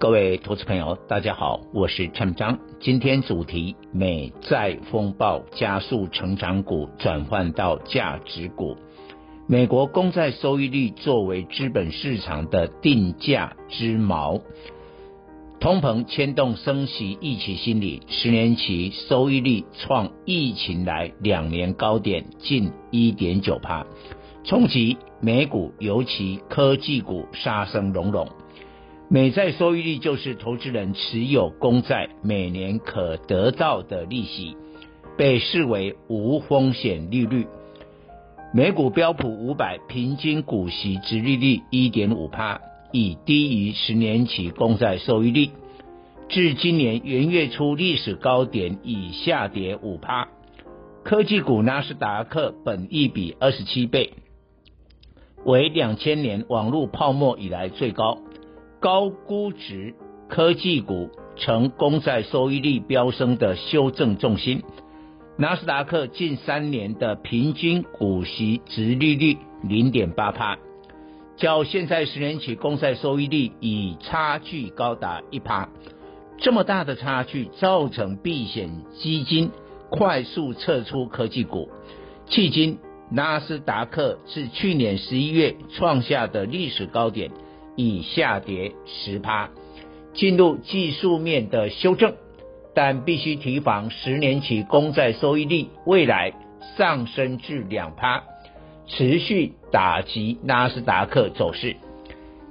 各位投资朋友，大家好，我是陈章。今天主题：美债风暴加速成长股转换到价值股。美国公债收益率作为资本市场的定价之锚，通膨牵动升息预期心理，十年期收益率创疫情来两年高点，近一点九趴。冲击美股，尤其科技股杀声隆隆。美债收益率就是投资人持有公债每年可得到的利息，被视为无风险利率。美股标普五百平均股息殖利率一点五趴，已低于十年期公债收益率。至今年元月初历史高点已下跌五趴。科技股纳斯达克本益比二十七倍。为两千年网络泡沫以来最高，高估值科技股成公债收益率飙升的修正重心。纳斯达克近三年的平均股息殖利率零点八趴，较现在十年期公债收益率已差距高达一趴。这么大的差距，造成避险基金快速撤出科技股，迄今。纳斯达克是去年十一月创下的历史高点，已下跌十趴，进入技术面的修正，但必须提防十年期公债收益率未来上升至两趴，持续打击纳斯达克走势。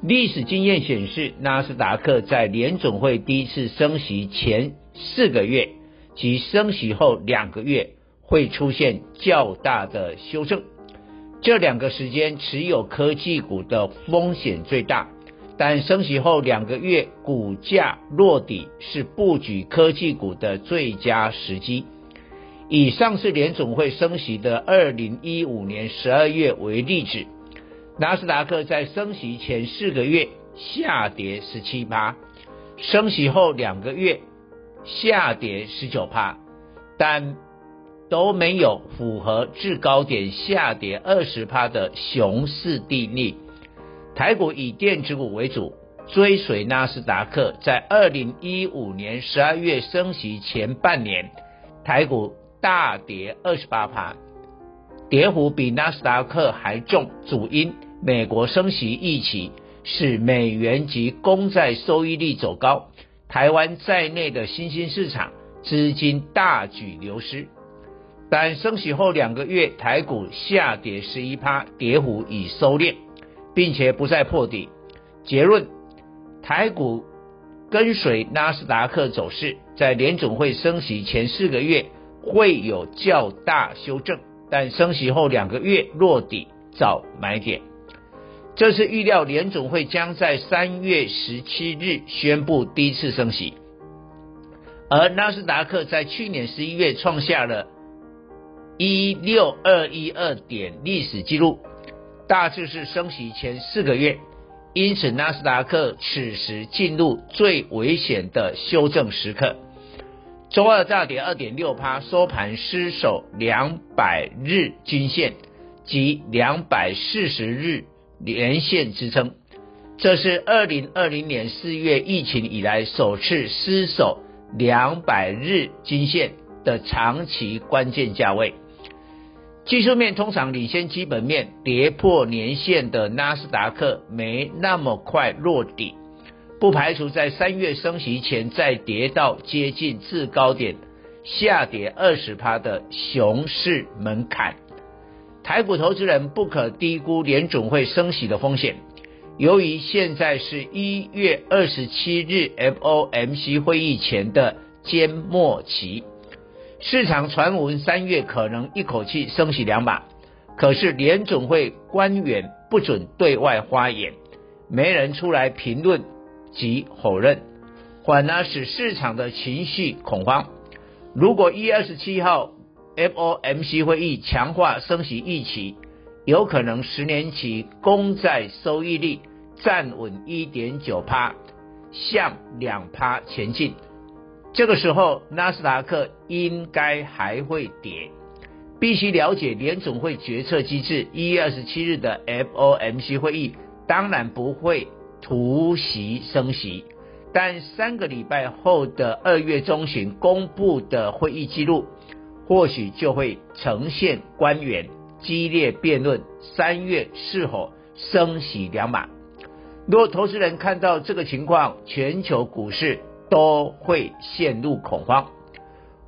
历史经验显示，纳斯达克在联总会第一次升息前四个月及升息后两个月。会出现较大的修正，这两个时间持有科技股的风险最大，但升息后两个月股价落底是布局科技股的最佳时机。以上次联总会升息的二零一五年十二月为例子，纳斯达克在升息前四个月下跌十七趴，升息后两个月下跌十九趴，但都没有符合至高点下跌二十趴的熊市定律。台股以电子股为主，追随纳斯达克，在二零一五年十二月升息前半年，台股大跌二十八趴，跌幅比纳斯达克还重。主因美国升息预期使美元及公债收益率走高，台湾在内的新兴市场资金大举流失。但升息后两个月，台股下跌十一趴，跌幅已收敛，并且不再破底。结论：台股跟随纳斯达克走势，在联总会升息前四个月会有较大修正，但升息后两个月落底找买点。这是预料联总会将在三月十七日宣布第一次升息，而纳斯达克在去年十一月创下了。一六二一二点历史记录，大致是升息前四个月，因此纳斯达克此时进入最危险的修正时刻。周二大跌二点六趴，收盘失守两百日均线及两百四十日连线支撑，这是二零二零年四月疫情以来首次失守两百日均线的长期关键价位。技术面通常领先基本面，跌破年线的纳斯达克没那么快落底，不排除在三月升息前再跌到接近至高点，下跌二十趴的熊市门槛。台股投资人不可低估联准会升息的风险，由于现在是一月二十七日 FOMC 会议前的缄默期。市场传闻三月可能一口气升息两把，可是联总会官员不准对外发言，没人出来评论及否认。反而使市场的情绪恐慌。如果一月二十七号 FOMC 会议强化升息预期，有可能十年期公债收益率站稳一点九趴，向两趴前进。这个时候，纳斯达克应该还会跌。必须了解联总会决策机制。一月二十七日的 FOMC 会议当然不会突袭升息，但三个礼拜后的二月中旬公布的会议记录，或许就会呈现官员激烈辩论三月是否升息两码。若投资人看到这个情况，全球股市都会陷入恐慌。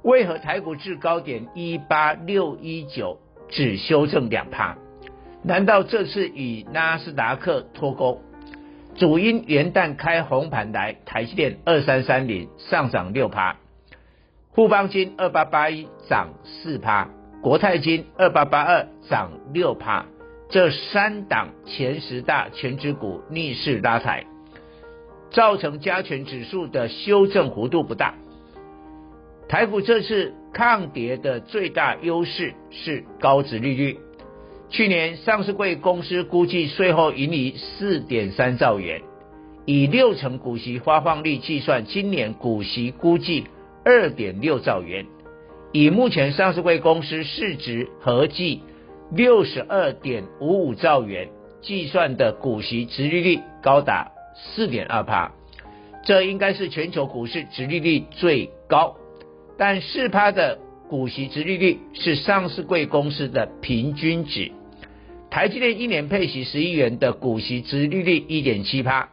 为何台股至高点一八六一九只修正两趴？难道这次与纳斯达克脱钩？主因元旦开红盘来，台积电二三三零上涨六趴，富邦金二八八一涨四趴，国泰金二八八二涨六趴，这三档前十大全值股逆势拉抬，造成加权指数的修正幅度不大。台股这次抗跌的最大优势是高值利率。去年上市柜公司估计税后盈余四点三兆元，以六成股息发放率计算，今年股息估计二点六兆元。以目前上市柜公司市值合计六十二点五五兆元计算的股息殖利率高达四点二趴，这应该是全球股市殖利率最高。但四趴的股息殖利率是上市柜公司的平均值，台积电一年配息十亿元的股息殖利率一点七趴，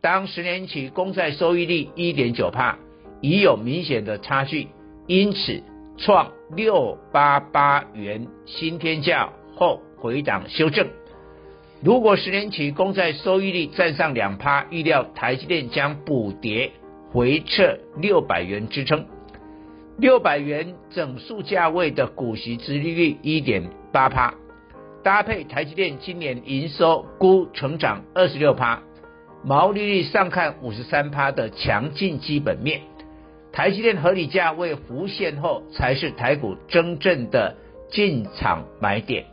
当十年期公债收益率一点九趴，已有明显的差距，因此创六八八元新天价后回档修正。如果十年期公债收益率站上两趴，预料台积电将补跌回撤六百元支撑。六百元整数价位的股息殖利率一点八趴，搭配台积电今年营收估成长二十六趴，毛利率上看五十三趴的强劲基本面，台积电合理价位浮现后，才是台股真正的进场买点。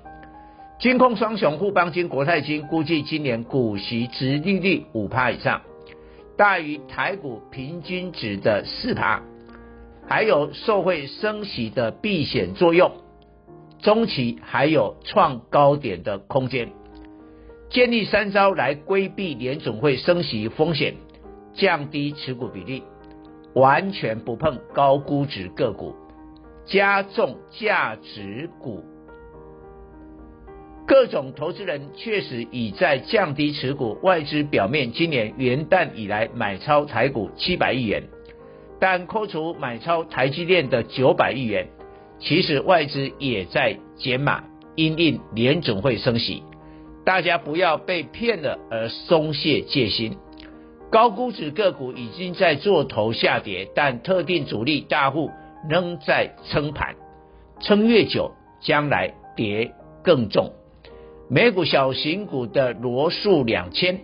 金控双雄互邦金、国泰金估计今年股息殖利率五趴以上，大于台股平均值的四趴。还有受惠升息的避险作用，中期还有创高点的空间。建立三招来规避联总会升息风险，降低持股比例，完全不碰高估值个股，加重价值股。各种投资人确实已在降低持股，外资表面今年元旦以来买超台股七百亿元。但扣除买超台积电的九百亿元，其实外资也在减码，因应联总会升息，大家不要被骗了而松懈戒心。高估值个股已经在做头下跌，但特定主力大户仍在撑盘，撑越久，将来跌更重。美股小型股的罗素两千。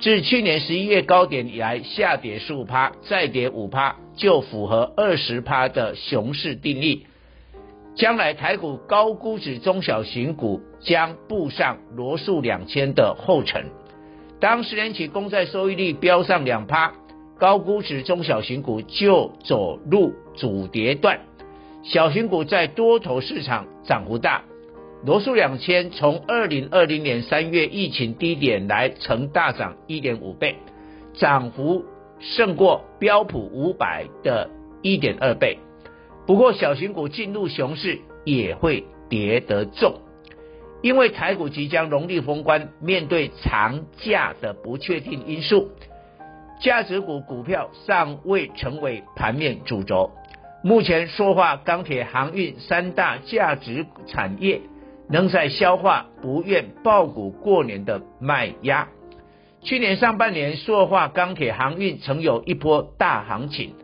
自去年十一月高点以来，下跌十五趴，再跌五趴，就符合二十趴的熊市定律。将来台股高估值中小型股将步上罗素两千的后尘。当十年期公债收益率飙上两趴，高估值中小型股就走入主跌段，小型股在多头市场涨幅大。罗素两千从二零二零年三月疫情低点来，曾大涨一点五倍，涨幅胜过标普五百的一点二倍。不过，小型股进入熊市也会跌得重，因为台股即将农历封关，面对长假的不确定因素，价值股股票尚未成为盘面主轴。目前，塑化、钢铁、航运三大价值产业。仍在消化不愿抱股过年的卖压。去年上半年，塑化、钢铁、航运曾有一波大行情，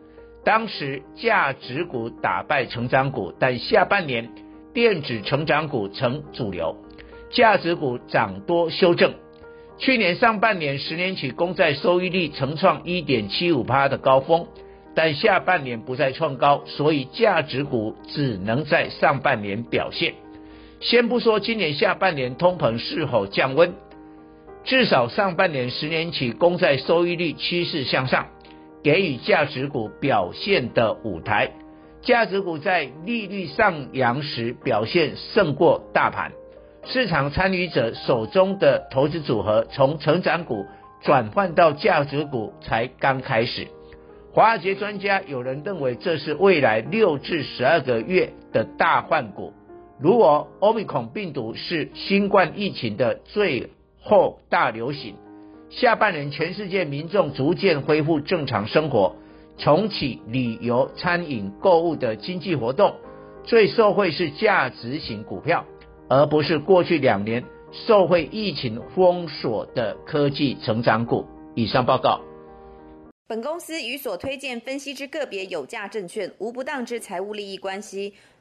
当时价值股打败成长股，但下半年电子成长股成主流，价值股涨多修正。去年上半年十年期公债收益率曾创一点七五趴的高峰，但下半年不再创高，所以价值股只能在上半年表现。先不说今年下半年通膨是否降温，至少上半年十年期公债收益率趋势向上，给予价值股表现的舞台。价值股在利率上扬时表现胜过大盘。市场参与者手中的投资组合从成长股转换到价值股才刚开始。华尔街专家有人认为这是未来六至十二个月的大换股。如果欧米孔病毒是新冠疫情的最后大流行，下半年全世界民众逐渐恢复正常生活，重启旅游、餐饮、购物的经济活动，最受惠是价值型股票。而不是过去两年受惠疫情封锁的科技成长股。以上报告。本公司与所推荐分析之个别有价证券无不当之财务利益关系。